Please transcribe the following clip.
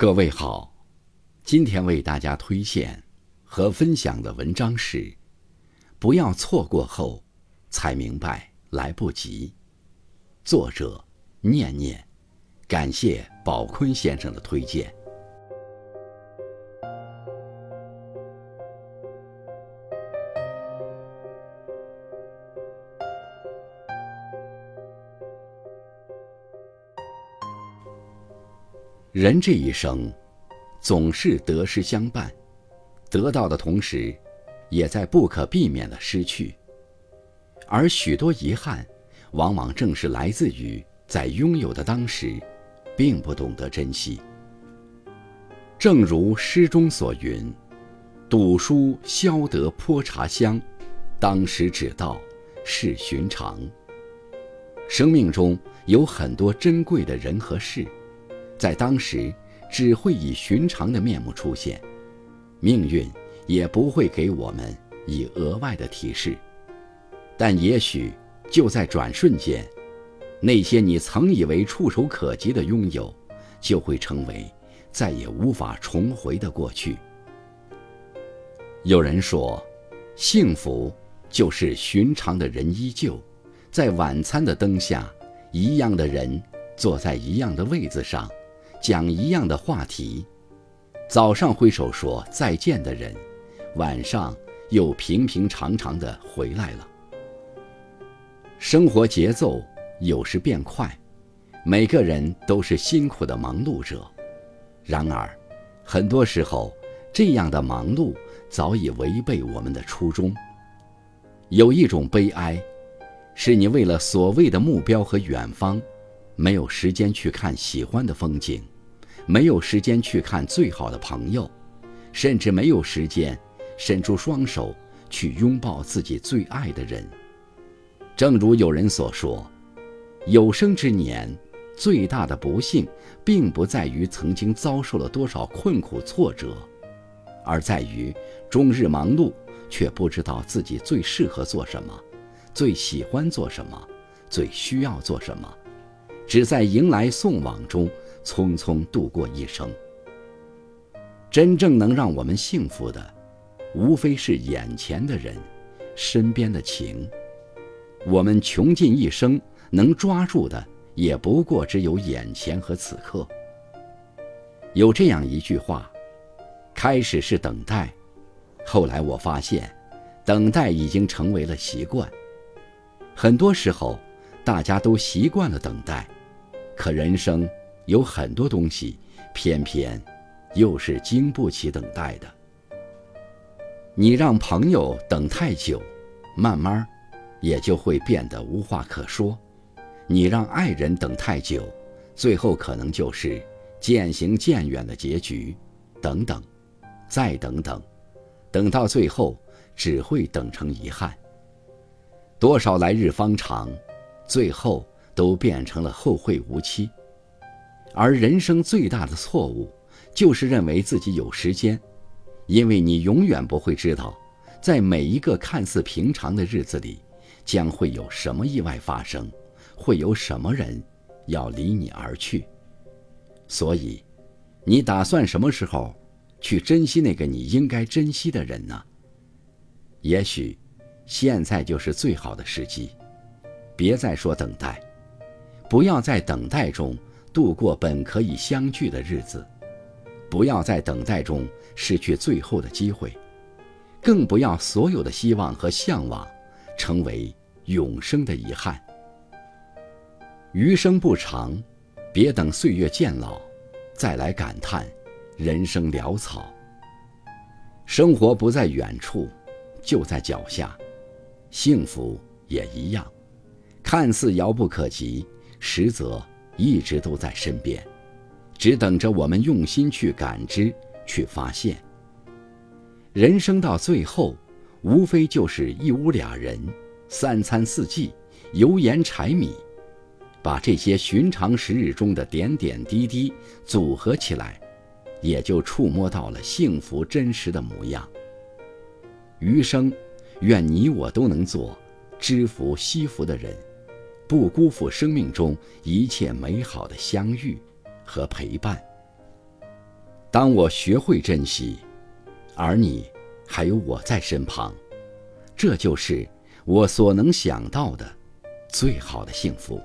各位好，今天为大家推荐和分享的文章是《不要错过后才明白来不及》，作者念念，感谢宝坤先生的推荐。人这一生，总是得失相伴，得到的同时，也在不可避免的失去。而许多遗憾，往往正是来自于在拥有的当时，并不懂得珍惜。正如诗中所云：“赌书消得泼茶香，当时只道是寻常。”生命中有很多珍贵的人和事。在当时，只会以寻常的面目出现，命运也不会给我们以额外的提示。但也许就在转瞬间，那些你曾以为触手可及的拥有，就会成为再也无法重回的过去。有人说，幸福就是寻常的人依旧，在晚餐的灯下，一样的人坐在一样的位子上。讲一样的话题，早上挥手说再见的人，晚上又平平常常的回来了。生活节奏有时变快，每个人都是辛苦的忙碌者。然而，很多时候，这样的忙碌早已违背我们的初衷。有一种悲哀，是你为了所谓的目标和远方。没有时间去看喜欢的风景，没有时间去看最好的朋友，甚至没有时间伸出双手去拥抱自己最爱的人。正如有人所说，有生之年最大的不幸，并不在于曾经遭受了多少困苦挫折，而在于终日忙碌，却不知道自己最适合做什么，最喜欢做什么，最需要做什么。只在迎来送往中匆匆度过一生。真正能让我们幸福的，无非是眼前的人，身边的情。我们穷尽一生能抓住的，也不过只有眼前和此刻。有这样一句话：开始是等待，后来我发现，等待已经成为了习惯。很多时候，大家都习惯了等待。可人生有很多东西，偏偏又是经不起等待的。你让朋友等太久，慢慢也就会变得无话可说；你让爱人等太久，最后可能就是渐行渐远的结局。等等，再等等，等到最后只会等成遗憾。多少来日方长，最后。都变成了后会无期，而人生最大的错误，就是认为自己有时间，因为你永远不会知道，在每一个看似平常的日子里，将会有什么意外发生，会有什么人要离你而去。所以，你打算什么时候去珍惜那个你应该珍惜的人呢？也许，现在就是最好的时机，别再说等待。不要在等待中度过本可以相聚的日子，不要在等待中失去最后的机会，更不要所有的希望和向往成为永生的遗憾。余生不长，别等岁月渐老，再来感叹人生潦草。生活不在远处，就在脚下，幸福也一样，看似遥不可及。实则一直都在身边，只等着我们用心去感知、去发现。人生到最后，无非就是一屋俩人，三餐四季，油盐柴米，把这些寻常时日中的点点滴滴组合起来，也就触摸到了幸福真实的模样。余生，愿你我都能做知福惜福的人。不辜负生命中一切美好的相遇和陪伴。当我学会珍惜，而你还有我在身旁，这就是我所能想到的最好的幸福。